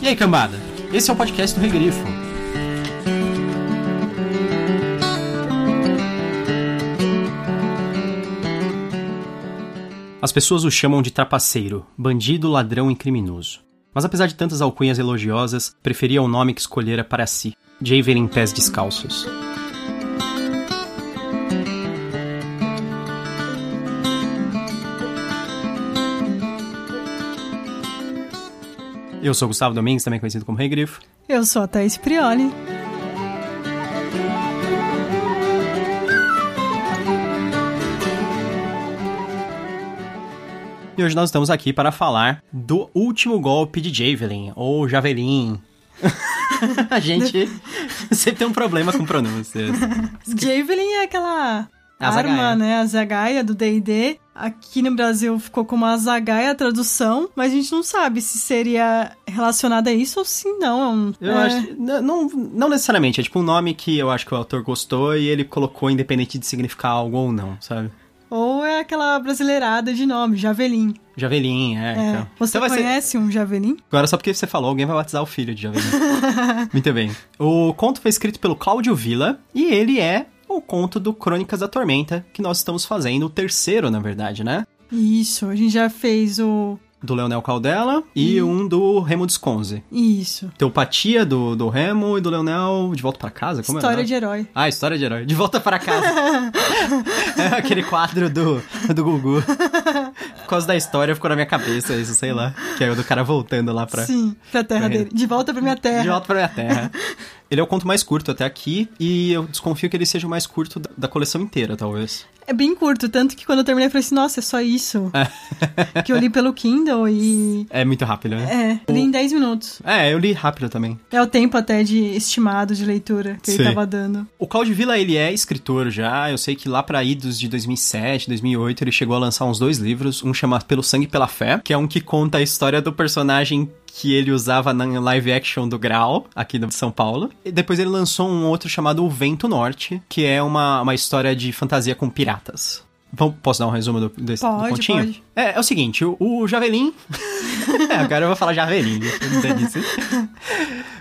E aí, cambada? Esse é o podcast do Regrifo. As pessoas o chamam de trapaceiro, bandido, ladrão e criminoso. Mas apesar de tantas alcunhas elogiosas, preferia o nome que escolhera para si, Javelin Pés Descalços. Eu sou Gustavo Domingues, também conhecido como Rei Grifo. Eu sou a Thaís Prioli. E hoje nós estamos aqui para falar do último golpe de Javelin, ou Javelin. a gente sempre tem um problema com pronúncias. Javelin é aquela A arma, zagaia. né? A zagaia do D&D. Aqui no Brasil ficou como a zagaia a tradução, mas a gente não sabe se seria relacionada a isso ou se não. é Eu é, acho. Não, não necessariamente, é tipo um nome que eu acho que o autor gostou e ele colocou independente de significar algo ou não, sabe? Ou é aquela brasileirada de nome, Javelin. Javelin, é. É. Então. Você Então vai ser- conhece um Javelin? Agora, só porque você falou, alguém vai batizar o filho de Javelin. Muito bem. O conto foi escrito pelo Cláudio Villa e ele é o conto do Crônicas da Tormenta, que nós estamos fazendo, o terceiro, na verdade, né? Isso, a gente já fez o... Do Leonel Caldela e um do Remo Desconze. Isso. Teopatia do, do Remo e do Leonel de volta pra casa? Como História é de herói. Ah, história de herói. De volta para casa. é aquele quadro do, do Gugu. Por causa da história ficou na minha cabeça isso, sei lá. Que é o do cara voltando lá pra. Sim, pra terra pra dele. De volta pra minha terra. De volta pra minha terra. Ele é o conto mais curto até aqui, e eu desconfio que ele seja o mais curto da, coleção inteira, talvez. É bem curto, tanto que quando eu terminei eu falei assim, nossa, é só isso. que eu li pelo Kindle e. É muito rápido, né? É, li em 10 minutos. É, eu li rápido também. É o tempo até de estimado de leitura que Sim. ele tava dando. O Claudio Villa, ele é escritor já. Eu sei que lá pra idos de 2007, 2008, ele chegou a lançar uns dois livros. Um chamado Pelo Sangue e Pela Fé, que é um que conta a história do personagem que ele usava na live action do Graal, aqui de São Paulo. E depois ele lançou um outro chamado O Vento Norte, que é uma, uma história de fantasia com piratas. Vamos- Posso dar um resumo do, desse, do Pode, continho? pode. É, é o seguinte, o, o Javelin... é, agora eu vou falar Javelin.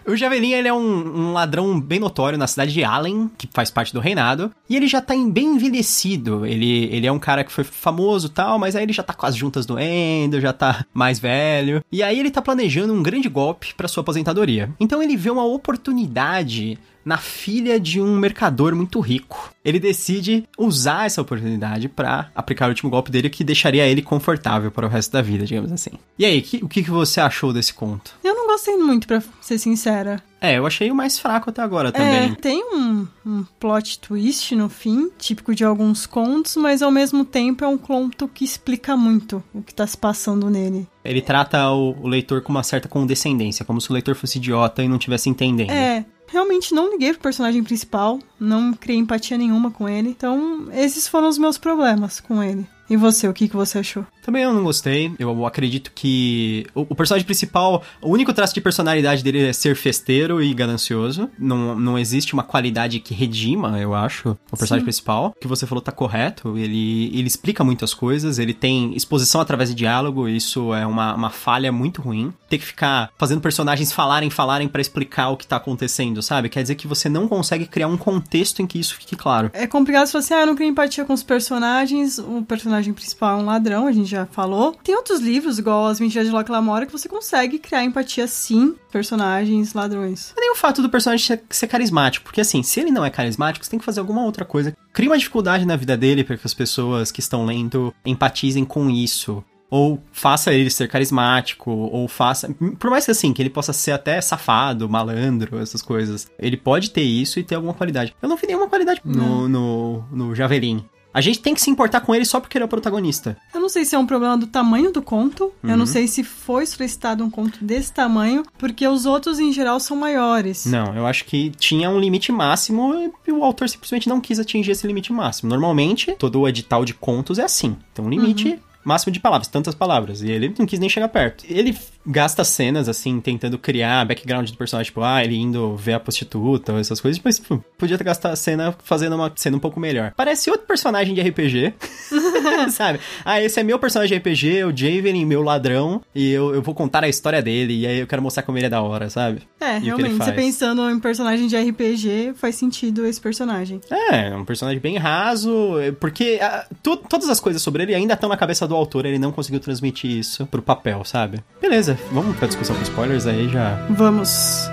O Javelin, ele é um, um ladrão bem notório na cidade de Allen, que faz parte do reinado, e ele já tá em- bem envelhecido. Ele, ele é um cara que foi famoso e tal, mas aí ele já tá com as juntas doendo, já tá mais velho. E aí ele tá planejando um grande golpe pra sua aposentadoria. Então ele vê uma oportunidade na filha de um mercador muito rico. Ele decide usar essa oportunidade pra aplicar o último golpe dele que deixaria ele confortável para o resto da vida, digamos assim. E aí, que- o que, você achou desse conto? Eu não gostei muito, pra ser sincera. É, eu achei o mais fraco até agora É, também. tem um, um plot twist no fim, típico de alguns contos, mas ao mesmo tempo é um conto que explica muito o que tá se passando nele. Ele trata o, o leitor com uma certa condescendência, como se o leitor fosse idiota e não tivesse entendendo. É, realmente não liguei pro personagem principal, não criei empatia nenhuma com ele. Então, esses foram os meus problemas com ele. E você, o que, que você achou? Também eu não gostei. Eu acredito que o, o personagem principal, o único traço de personalidade dele é ser festeiro e ganancioso. Não, não existe uma qualidade que redima, eu acho, o personagem Sim. principal. O que você falou tá correto. Ele, ele explica muitas coisas, ele tem exposição através de diálogo, isso é uma, uma falha muito ruim. Ter que ficar fazendo personagens falarem, falarem pra explicar o que tá acontecendo, sabe? Quer dizer que você não consegue criar um contexto em que isso fique claro. É complicado se você, ah, eu não crio empatia com os personagens, o personagem principal é um ladrão, a gente já falou. Tem outros livros, igual As Mentiras de Locke Lamora, que você consegue criar empatia sim, personagens ladrões. É nem o fato do personagem ser, ser carismático, porque assim, se ele não é carismático, você tem que fazer alguma outra coisa. Cria uma dificuldade na vida dele para que as pessoas que estão lendo empatizem com isso. Ou faça ele ser carismático, ou faça. Por mais que assim, que ele possa ser até safado, malandro, essas coisas. Ele pode ter isso e ter alguma qualidade. Eu não vi nenhuma qualidade no, no, no Javelin. A gente tem que se importar com ele só porque ele é o protagonista. Eu não sei se é um problema do tamanho do conto, eu Uhum. não sei se foi solicitado um conto desse tamanho, porque os outros em geral são maiores. Não, eu acho que tinha um limite máximo e o autor simplesmente não quis atingir esse limite máximo. Normalmente, todo o edital de contos é assim. Tem um limite máximo de palavras, tantas palavras. E ele não quis nem chegar perto. Ele gasta cenas, assim, tentando criar background do personagem, tipo, ah, ele indo ver a prostituta, essas coisas, mas tipo, podia ter gastado a cena fazendo uma cena um pouco melhor. Parece outro personagem de RPG, sabe? Ah, esse é meu personagem de RPG, o Javelin, meu ladrão, e eu, eu vou contar a história dele, e aí eu quero mostrar como ele é da hora, sabe? É, E realmente, você pensando em personagem de RPG, faz sentido esse personagem. É, é um personagem bem raso, porque ah, tu- todas as coisas sobre ele ainda estão na cabeça do autor, ele não conseguiu transmitir isso pro papel, sabe? Beleza, vamos pra discussão com spoilers aí já. Vamos.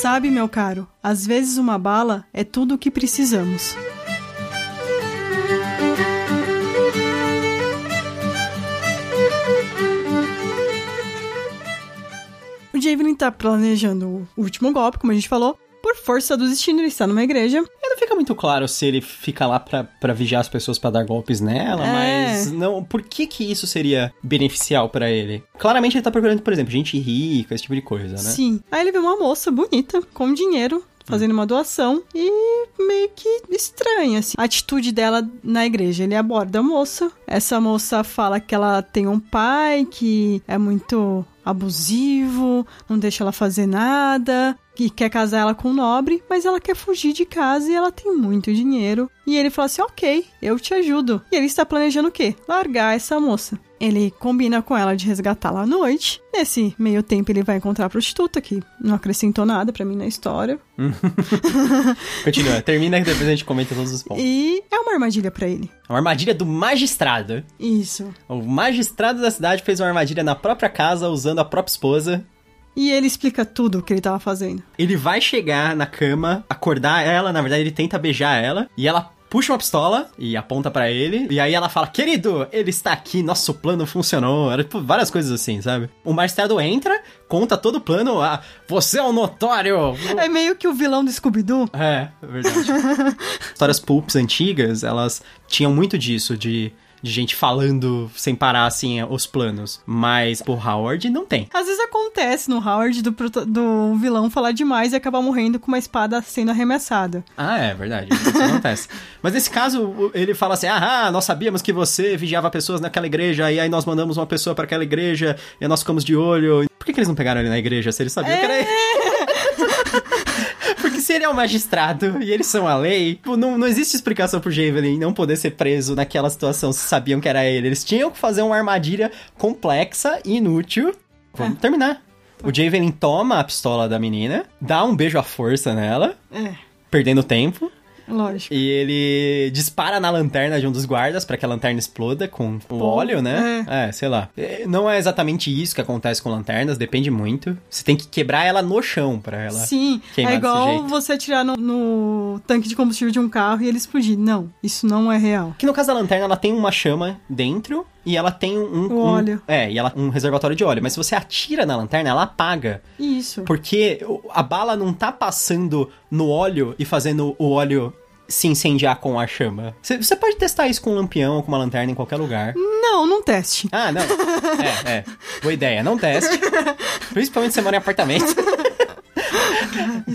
Sabe, meu caro, às vezes uma bala é tudo o que precisamos. O Javelin tá planejando o último golpe, como a gente falou. Por força do destino, ele está numa igreja. E não fica muito claro se ele fica lá pra, pra vigiar as pessoas pra dar golpes nela, É. mas não, por que que isso seria beneficial pra ele? Claramente ele tá procurando, por exemplo, gente rica, esse tipo de coisa, né? Sim. Aí ele vê uma moça bonita, com dinheiro, fazendo uma doação e meio que estranha, assim, a atitude dela na igreja. Ele aborda a moça. Essa moça fala que ela tem um pai que é muito abusivo, não deixa ela fazer nada, que quer casar ela com um nobre, mas ela quer fugir de casa e ela tem muito dinheiro. E ele fala assim: ok, eu te ajudo. E ele está planejando o quê? Largar essa moça. Ele combina com ela de resgatá-la à noite. Nesse meio tempo, ele vai encontrar a prostituta, que não acrescentou nada pra mim na história. Continua, termina e depois a gente comenta todos os pontos. E é uma armadilha pra ele. Uma armadilha do magistrado. Isso. O magistrado da cidade fez uma armadilha na própria casa usando a própria esposa. E ele explica tudo o que ele tava fazendo. Ele vai chegar na cama, acordar ela, na verdade ele tenta beijar ela, e ela puxa uma pistola e aponta pra ele, e aí ela fala: "Querido, ele está aqui, nosso plano funcionou". Era tipo várias coisas assim, sabe? O magistrado entra, conta todo o plano, ah, você é um notório. É meio que o vilão do Scooby-Doo. É, é verdade. Histórias pulps antigas, elas tinham muito disso, de, de gente falando sem parar, assim, os planos. Mas o Howard não tem. Às vezes acontece no Howard do, do vilão falar demais e acabar morrendo com uma espada sendo arremessada. Ah, é verdade. Isso acontece. Mas nesse caso, ele fala assim: ah, nós sabíamos que você vigiava pessoas naquela igreja, e aí nós mandamos uma pessoa pra aquela igreja, e nós ficamos de olho. Por que, que eles não pegaram ele na igreja se eles sabiam que era ele? Se ele é um magistrado e eles são a lei, pô, não, não existe explicação pro Javelin não poder ser preso naquela situação se sabiam que era ele. Eles tinham que fazer uma armadilha complexa e inútil. Vamos terminar. O Javelin toma a pistola da menina, dá um beijo à força nela, É, perdendo tempo. Lógico. E ele dispara na lanterna de um dos guardas pra que a lanterna exploda com o Pô, óleo, né? É. sei lá. É, Não é exatamente isso que acontece com lanternas, depende muito. Você tem que quebrar ela no chão pra ela. Sim, queimar é igual você atirar no, no tanque de combustível de um carro e ele explodir. Não, isso não é real. Que no caso da lanterna, ela tem uma chama dentro e ela tem um... Um- óleo. É, e ela um reservatório de óleo. Mas se você atira na lanterna, ela apaga. Isso. Porque a bala não tá passando no óleo e fazendo o óleo se incendiar com a chama. Você você pode testar isso com um lampião ou com uma lanterna em qualquer lugar. Não, não teste. Ah, não. É, é. Boa ideia. Não teste. Principalmente se você mora em apartamento.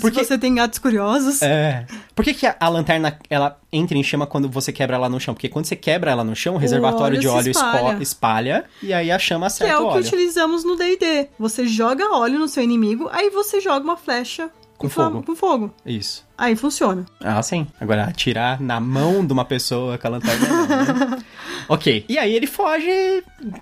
Porque- se você tem gatos curiosos, É. Por que, que a, a lanterna ela entra em chama quando você quebra ela no chão? Porque quando você quebra ela no chão, o reservatório óleo de óleo espalha. espalha e aí a chama que é acerta o o que óleo. utilizamos no D&D. Você joga óleo no seu inimigo, aí você joga uma flecha Com fogo. com fogo. Isso. Aí funciona. Ah, sim. Agora, atirar na mão de uma pessoa com a lanterna. não, né? ok. E aí ele foge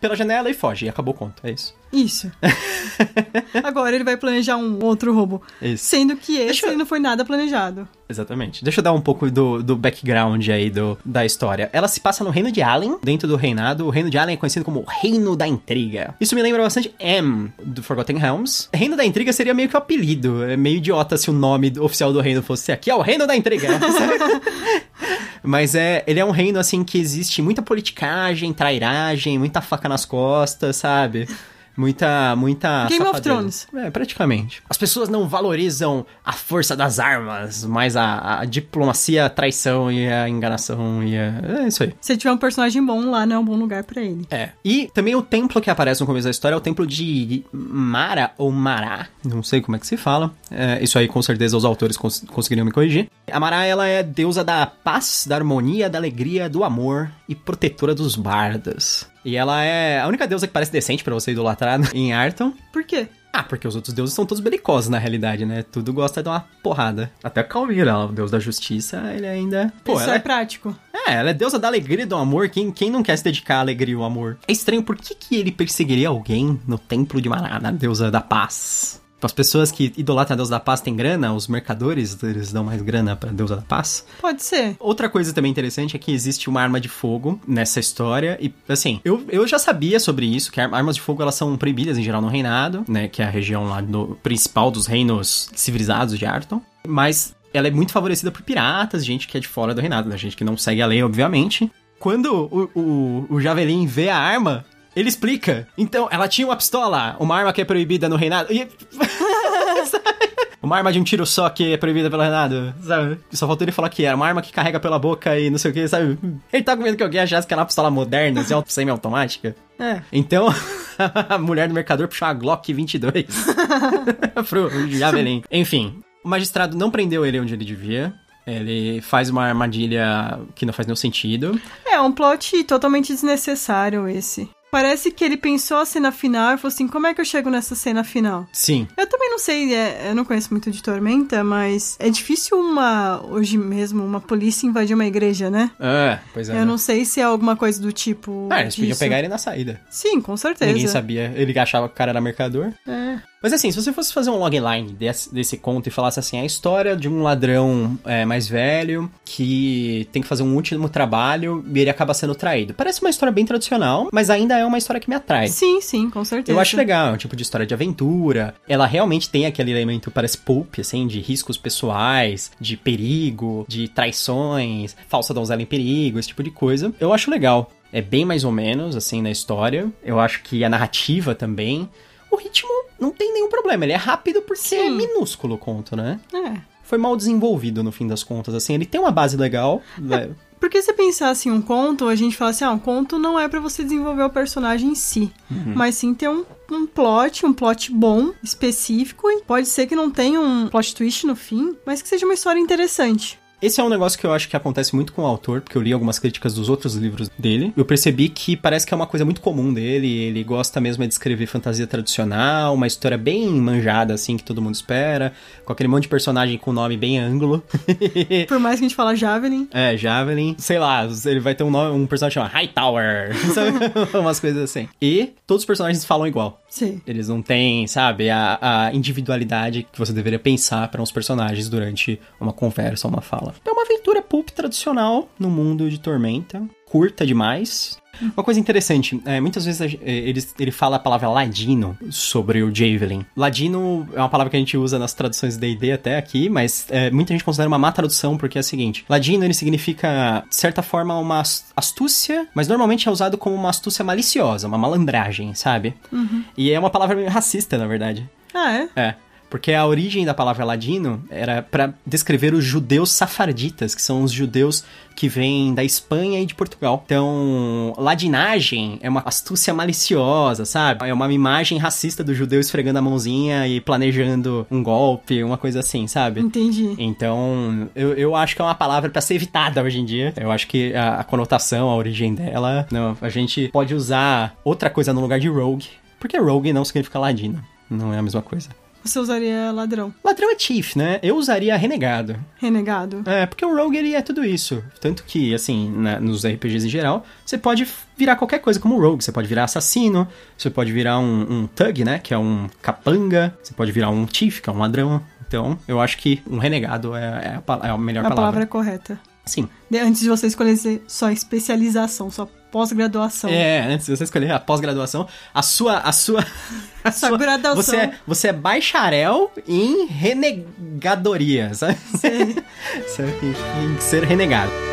pela janela e foge. E acabou o conto. É isso. Isso. Agora ele vai planejar um outro roubo. Isso. Sendo que esse eu- não foi nada planejado. Exatamente. Deixa eu dar um pouco do, do background aí do, da história. Ela se passa no reino de Allen, dentro do reinado. O reino de Allen é conhecido como o Reino da Intriga. Isso me lembra bastante M, do Forgotten Realms. Reino da Intriga seria meio que o apelido. É meio idiota se o nome oficial do reino fosse aqui, é o Reino da Intriga. Mas é, ele é um reino, assim, que existe muita politicagem, trairagem, muita faca nas costas, sabe? Muita, muita. Game of safadeza. Thrones. É, praticamente. As pessoas não valorizam a força das armas, mas a, a diplomacia, a traição e a enganação e a. É isso aí. Se tiver um personagem bom lá, não é um bom lugar pra ele. É. E também o templo que aparece no começo da história é o templo de Mara ou Mará. Não sei como é que se fala. É, isso aí com certeza os autores cons conseguiriam me corrigir. A Mará, ela é deusa da paz, da harmonia, da alegria, do amor e protetora dos bardos. E ela é a única deusa que parece decente pra você idolatrar em Arton. Por quê? Ah, porque os outros deuses são todos belicosos na realidade, né? Tudo gosta de uma porrada. Até Calmir, o deus da justiça, ele ainda. Pô, Isso ela é é prático. é, ela é deusa da alegria e do amor. Quem, quem não quer se dedicar à alegria e ao amor? É estranho, por que, que ele perseguiria alguém no templo de Maná, na deusa da paz? As pessoas que idolatram a deusa da paz têm grana, os mercadores, eles dão mais grana pra deusa da paz. Pode ser. Outra coisa também interessante é que existe uma arma de fogo nessa história. E, assim, eu, eu já sabia sobre isso, que ar- armas de fogo elas são proibidas em geral no reinado, né? Que é a região lá do, principal dos reinos civilizados de Arton. Mas ela é muito favorecida por piratas, gente que é de fora do reinado, né? Gente que não segue a lei, obviamente. Quando o, o, o Javelin vê a arma, ele explica. Então, ela tinha uma pistola, uma arma que é proibida no reinado. E... Uma arma de um tiro só que é proibida pelo Renato, sabe? Só faltou ele falar que era uma arma que carrega pela boca e não sei o que, sabe? Ele tá com medo que alguém achasse que era uma pistola moderna, assim, semi-automática. É. Então, a mulher do mercador puxou uma Glock 22 pro Javelin. Enfim, o magistrado não prendeu ele onde ele devia. Ele faz uma armadilha que não faz nenhum sentido. É um plot totalmente desnecessário esse. Parece que ele pensou a cena final e falou assim: como é que eu chego nessa cena final? Sim. Eu também não sei, é, eu não conheço muito de Tormenta, mas é difícil uma, hoje mesmo, uma polícia invadir uma igreja, né? É, pois é. Eu não sei se é alguma coisa do tipo. Ah, eles podiam disso. pegar ele na saída. Sim, com certeza. Ninguém sabia. Ele achava que o cara era mercador. É. Mas assim, se você fosse fazer um logline desse, desse conto e falasse assim, a história de um ladrão é, mais velho que tem que fazer um último trabalho e ele acaba sendo traído. Parece uma história bem tradicional, mas ainda é uma história que me atrai. Sim, sim, com certeza. Eu acho legal, é um tipo de história de aventura. Ela realmente tem aquele elemento, parece pulp, assim, de riscos pessoais, de perigo, de traições, falsa donzela em perigo, esse tipo de coisa. Eu acho legal. É bem mais ou menos, assim, na história. Eu acho que a narrativa também. O ritmo não tem nenhum problema. Ele é rápido é Sim. minúsculo o conto, né? É. Foi mal desenvolvido no fim das contas, assim. Ele tem uma base legal. né? Porque se pensar assim, um conto, a gente fala assim, ah, um conto não é pra você desenvolver o personagem em si, Uhum. mas sim ter um, um plot, um plot bom, específico, e pode ser que não tenha um plot twist no fim, mas que seja uma história interessante. Esse é um negócio que eu acho que acontece muito com o autor, porque eu li algumas críticas dos outros livros dele. Eu percebi que parece que é uma coisa muito comum dele. Ele gosta mesmo é de escrever fantasia tradicional, uma história bem manjada, assim, que todo mundo espera, com aquele monte de personagem com nome bem ângulo. Por mais que a gente fala Javelin, É, Javelin. Sei lá, ele vai ter um, nome, um personagem chamado Hightower, sabe? Umas coisas assim. E todos os personagens falam igual. sim. Eles não têm, sabe, a, a individualidade que você deveria pensar para uns personagens durante uma conversa ou uma fala. É uma aventura pulp tradicional no mundo de Tormenta. Curta demais. Uma coisa interessante, é, muitas vezes é, ele, ele fala a palavra ladino sobre o Javelin. Ladino é uma palavra que a gente usa nas traduções D&D até aqui, mas é, muita gente considera uma má tradução porque é a seguinte. Ladino, ele significa, de certa forma, uma as- astúcia, mas normalmente é usado como uma astúcia maliciosa, uma malandragem, sabe? E é uma palavra meio racista, na verdade. Ah, é? É. Porque a origem da palavra ladino era pra descrever os judeus safarditas, que são os judeus que vêm da Espanha e de Portugal. Então, ladinagem é uma astúcia maliciosa, sabe? É uma imagem racista do judeu esfregando a mãozinha e planejando um golpe, uma coisa assim, sabe? Entendi. Então, eu, eu acho que é uma palavra pra ser evitada hoje em dia. Eu acho que a, a conotação, a origem dela, não, a gente pode usar outra coisa no lugar de rogue, porque rogue não significa ladino, não é a mesma coisa. Você usaria ladrão, Ladrão é chief, né? Eu usaria renegado. renegado. É, porque o rogue ele é tudo isso. Tanto que, assim, na- nos RPGs em geral, você pode virar qualquer coisa como rogue. Você pode virar assassino, você pode virar um, um thug, né? Que é um capanga. Você pode virar um chief, que é um ladrão. Então, eu acho que um renegado é, é a, é a melhor A palavra palavra. é correta. Sim. Antes de você escolher só especialização, só pós-graduação. É, antes de você escolher a pós-graduação, a sua. A sua. A Sua graduação. Você é, você é bacharel em renegadoria, sabe? Sabe? em ser renegado.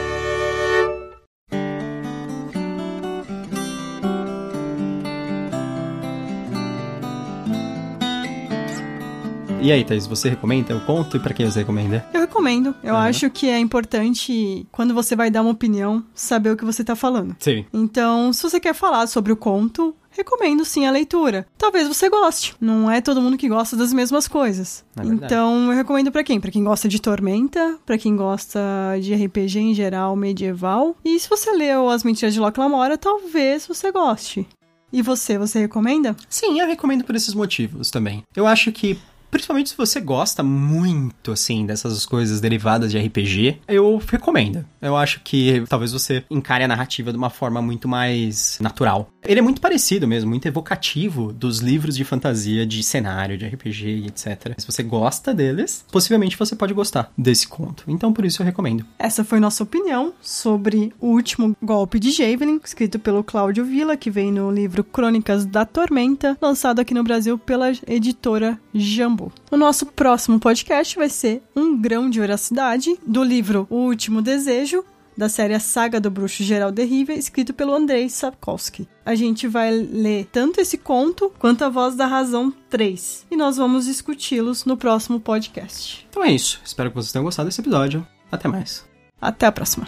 E aí, Thaís, você recomenda o conto e para quem você recomenda? Eu recomendo. Eu uhum. acho que é importante, quando você vai dar uma opinião, saber o que você tá falando. Sim. Então, se você quer falar sobre o conto, recomendo sim a leitura. Talvez você goste. Não é todo mundo que gosta das mesmas coisas. É então, eu recomendo para quem? Para quem gosta de Tormenta, para quem gosta de RPG em geral medieval. E se você leu As Mentiras de Locke Lamora, talvez você goste. E você, você recomenda? Sim, eu recomendo por esses motivos também. Eu acho que Principalmente se você gosta muito, assim, dessas coisas derivadas de RPG, eu recomendo. Eu acho que talvez você encare a narrativa de uma forma muito mais natural. Ele é muito parecido mesmo, muito evocativo dos livros de fantasia, de cenário, de RPG, etc. Se você gosta deles, possivelmente você pode gostar desse conto. Então, por isso eu recomendo. Essa foi nossa opinião sobre o último golpe de Javelin, escrito pelo Cláudio Villa, que vem no livro Crônicas da Tormenta, lançado aqui no Brasil pela editora Jambu. O nosso próximo podcast vai ser Um Grão de Veracidade, do livro O Último Desejo, da série A Saga do Bruxo Geral Derrível, escrito pelo Andrei Sapkowski. A gente vai ler tanto esse conto quanto a Voz da Razão 3. E nós vamos discuti-los no próximo podcast. Então é isso. Espero que vocês tenham gostado desse episódio. Até mais. Até a próxima.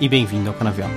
E bem-vindo ao Canavial.